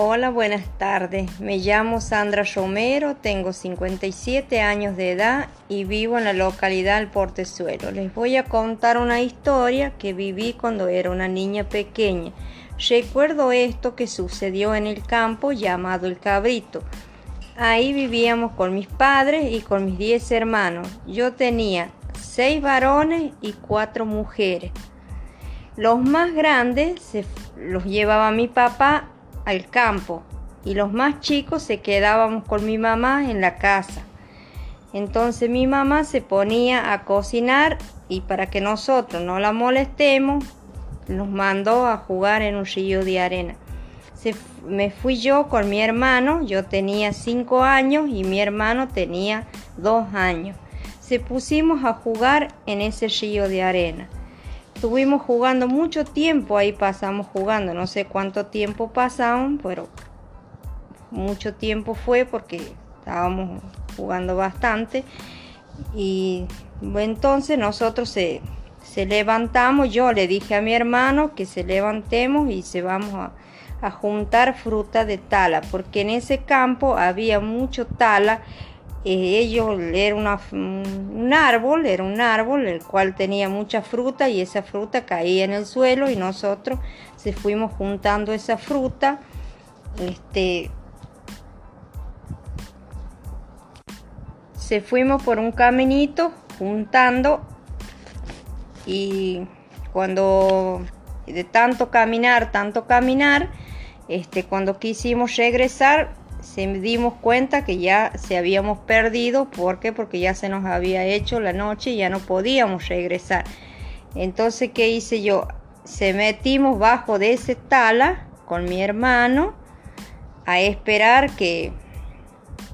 Hola, buenas tardes. Me llamo Sandra Romero, tengo 57 años de edad y vivo en la localidad del Portezuelo. Les voy a contar una historia que viví cuando era una niña pequeña. Recuerdo esto que sucedió en el campo llamado El Cabrito. Ahí vivíamos con mis padres y con mis 10 hermanos. Yo tenía 6 varones y 4 mujeres. Los más grandes se los llevaba mi papá al campo y los más chicos se quedábamos con mi mamá en la casa. Entonces mi mamá se ponía a cocinar y para que nosotros no la molestemos, nos mandó a jugar en un río de arena. me fui yo con mi hermano, yo tenía cinco años y mi hermano tenía dos años. Se pusimos a jugar en ese río de arena. Estuvimos jugando mucho tiempo, ahí pasamos jugando, no sé cuánto tiempo pasamos, pero mucho tiempo fue porque estábamos jugando bastante. Y entonces nosotros se, levantamos, yo le dije a mi hermano que se levantemos y se vamos a, a juntar fruta de tala, porque en ese campo había mucho tala ellos era un árbol, era un árbol el cual tenía mucha fruta y esa fruta caía en el suelo y nosotros se fuimos juntando esa fruta. Este, se fuimos por un caminito juntando y cuando de tanto caminar, tanto caminar, este, cuando quisimos regresar, se dimos cuenta que ya se habíamos perdido. ¿Por qué? Porque ya se nos había hecho la noche y ya no podíamos regresar. Entonces, ¿qué hice yo? Se metimos bajo de ese tala con mi hermano a esperar que,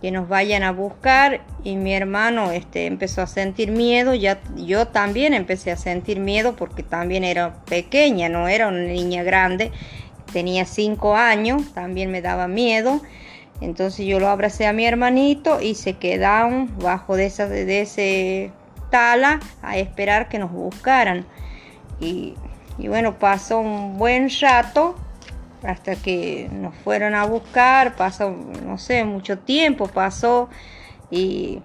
que nos vayan a buscar y mi hermano este, empezó a sentir miedo, ya yo también empecé a sentir miedo porque también era pequeña, no era una niña grande, tenía cinco años, también me daba miedo entonces yo lo abracé a mi hermanito y se quedaron bajo de, esa, de ese tala a esperar que nos buscaran. Y, bueno, pasó un buen rato hasta que nos fueron a buscar, pasó, no sé, mucho tiempo pasó y,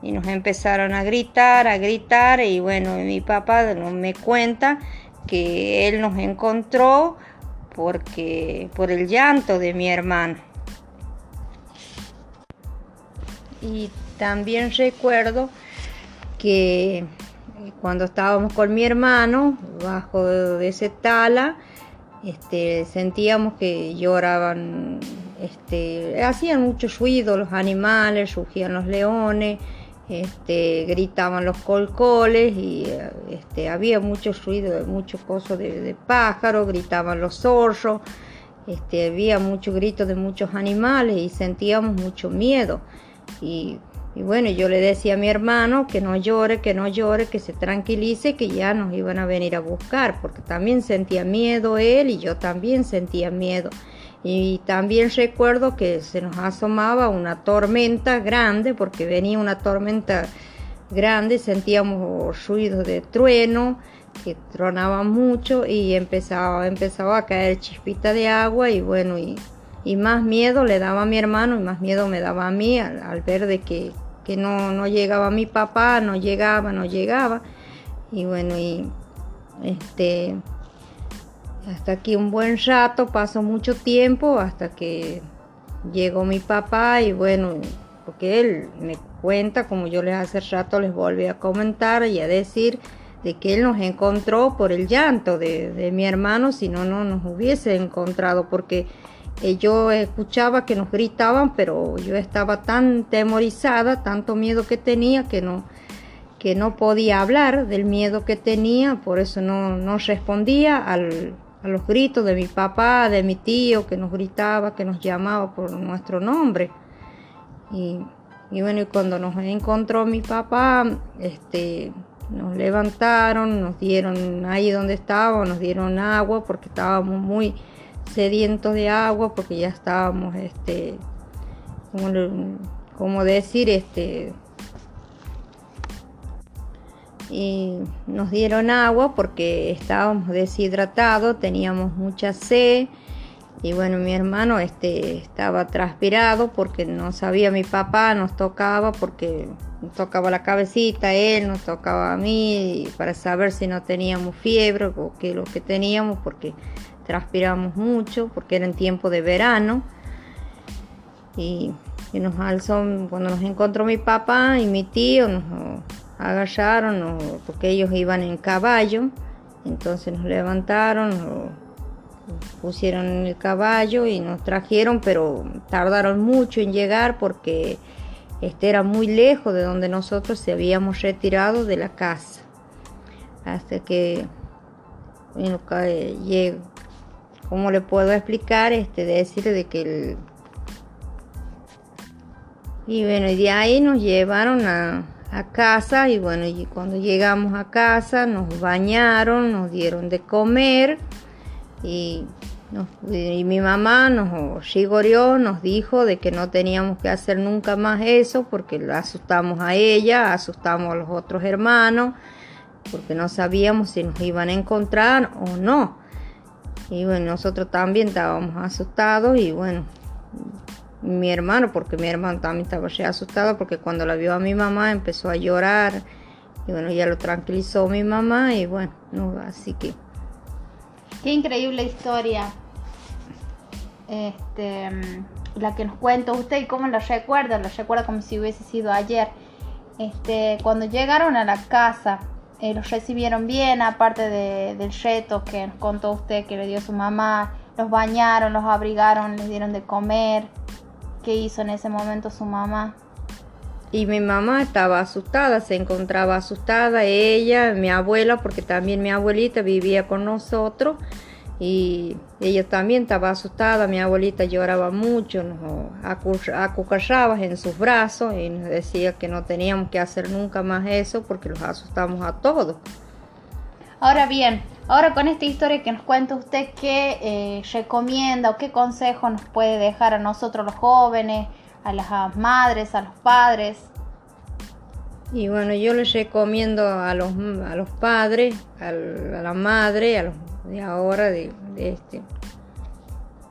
y nos empezaron a gritar, a gritar y bueno, mi papá me cuenta que él nos encontró porque por el llanto de mi hermano. Y también recuerdo que cuando estábamos con mi hermano bajo de ese tala, este, sentíamos que lloraban, este, hacían mucho ruido los animales, rugían los leones, este, gritaban los colcoles y este, había mucho ruido, mucho coso de, de pájaros, gritaban los zorros, había mucho grito de muchos animales y sentíamos mucho miedo. Y, bueno, yo le decía a mi hermano que no llore, que no llore, que se tranquilice, que ya nos iban a venir a buscar, porque también sentía miedo él y yo también sentía miedo. Y también recuerdo que se nos asomaba una tormenta grande, porque venía una tormenta grande, sentíamos ruidos de trueno, que tronaba mucho y empezaba, empezaba a caer chispita de agua y bueno, y y más miedo le daba a mi hermano y más miedo me daba a mí al, ver de que, no, no, llegaba mi papá, no llegaba, no llegaba. Y bueno, y este, hasta aquí un buen rato, pasó mucho tiempo hasta que llegó mi papá y bueno, porque él me cuenta, como yo les hace rato les volví a comentar y a decir, de que él nos encontró por el llanto de, de mi hermano, si no, no nos hubiese encontrado, porque eh, yo escuchaba que nos gritaban, pero yo estaba tan temorizada, tanto miedo que tenía que no, que no podía hablar del miedo que tenía, por eso no, no respondía al, a los gritos de mi papá, de mi tío, que nos gritaba, que nos llamaba por nuestro nombre. Y, y bueno, y cuando nos encontró mi papá, este, nos levantaron, nos dieron ahí donde estábamos, nos dieron agua porque estábamos muy sedientos de agua porque ya estábamos, este, como, decir, este, y nos dieron agua porque estábamos deshidratados, teníamos mucha sed y bueno, mi hermano este, estaba transpirado porque no sabía mi papá, nos tocaba porque nos tocaba la cabecita, él nos tocaba a mí para saber si no teníamos fiebre o qué lo que teníamos porque transpiramos mucho, porque era en tiempo de verano. Y, nos alzó, cuando nos encontró mi papá y mi tío, nos agallaron porque ellos iban en caballo, entonces nos levantaron pusieron en el caballo y nos trajeron, pero tardaron mucho en llegar porque este era muy lejos de donde nosotros se habíamos retirado de la casa. Hasta que, llego, ¿cómo le puedo explicar? Este, decirle de que el, y bueno, y de ahí nos llevaron a, casa y bueno, y cuando llegamos a casa nos bañaron, nos dieron de comer y, mi mamá nos chigoreó, nos dijo de que no teníamos que hacer nunca más eso porque la asustamos a ella, asustamos a los otros hermanos, porque no sabíamos si nos iban a encontrar o no. Y bueno, nosotros también estábamos asustados y bueno, mi hermano, porque mi hermano también estaba asustado porque cuando la vio a mi mamá empezó a llorar y bueno, ya lo tranquilizó mi mamá y bueno, no, así que Qué increíble historia. Este, la que nos cuenta usted y cómo la recuerda, la recuerda como si hubiese sido ayer. Este, cuando llegaron a la casa, los recibieron bien, aparte del reto que nos contó usted que le dio su mamá, los bañaron, los abrigaron, les dieron de comer. ¿Qué hizo en ese momento su mamá? Y mi mamá estaba asustada, se encontraba asustada, ella, mi abuela, porque también mi abuelita vivía con nosotros y ella también estaba asustada, mi abuelita lloraba mucho, nos acucarraba en sus brazos y nos decía que no teníamos que hacer nunca más eso porque los asustamos a todos. Ahora bien, ahora con esta historia que nos cuenta usted, ¿qué eh, recomienda o qué consejo nos puede dejar a nosotros los jóvenes? a las madres, a los padres. Y bueno, yo les recomiendo a los, a los padres, a la madre, a los de ahora, de, este,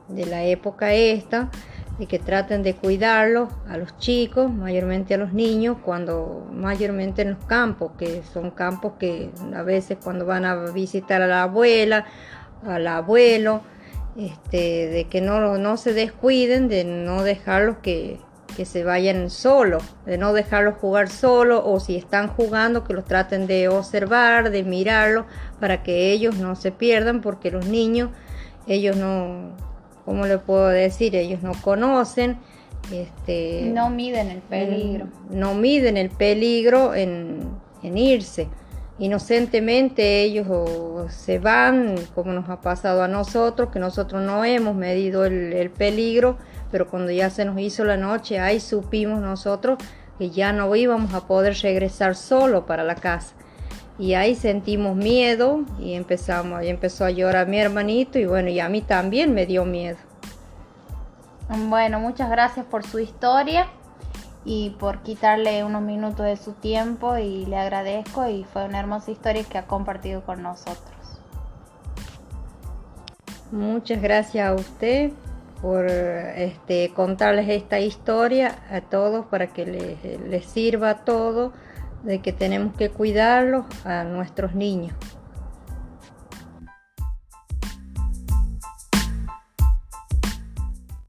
de la época esta, de que traten de cuidarlos a los chicos, mayormente a los niños, cuando mayormente en los campos, que son campos que a veces cuando van a visitar a la abuela, al abuelo, este, de que no, no se descuiden, de no dejarlos que, que se vayan solos, de no dejarlos jugar solo o si están jugando que los traten de observar, de mirarlos para que ellos no se pierdan porque los niños, ellos no, ¿cómo le puedo decir? Ellos no conocen. Este, no miden el peligro. No miden el peligro en, en irse inocentemente ellos se van, como nos ha pasado a nosotros, que nosotros no hemos medido el, peligro, pero cuando ya se nos hizo la noche, ahí supimos nosotros que ya no íbamos a poder regresar solo para la casa. Y ahí sentimos miedo y empezamos, ahí empezó a llorar mi hermanito y bueno, y a mí también me dio miedo. Bueno, muchas gracias por su historia y por quitarle unos minutos de su tiempo y le agradezco y fue una hermosa historia que ha compartido con nosotros. Muchas gracias a usted por este, contarles esta historia a todos para que les, les sirva a todos de que tenemos que cuidarlos a nuestros niños.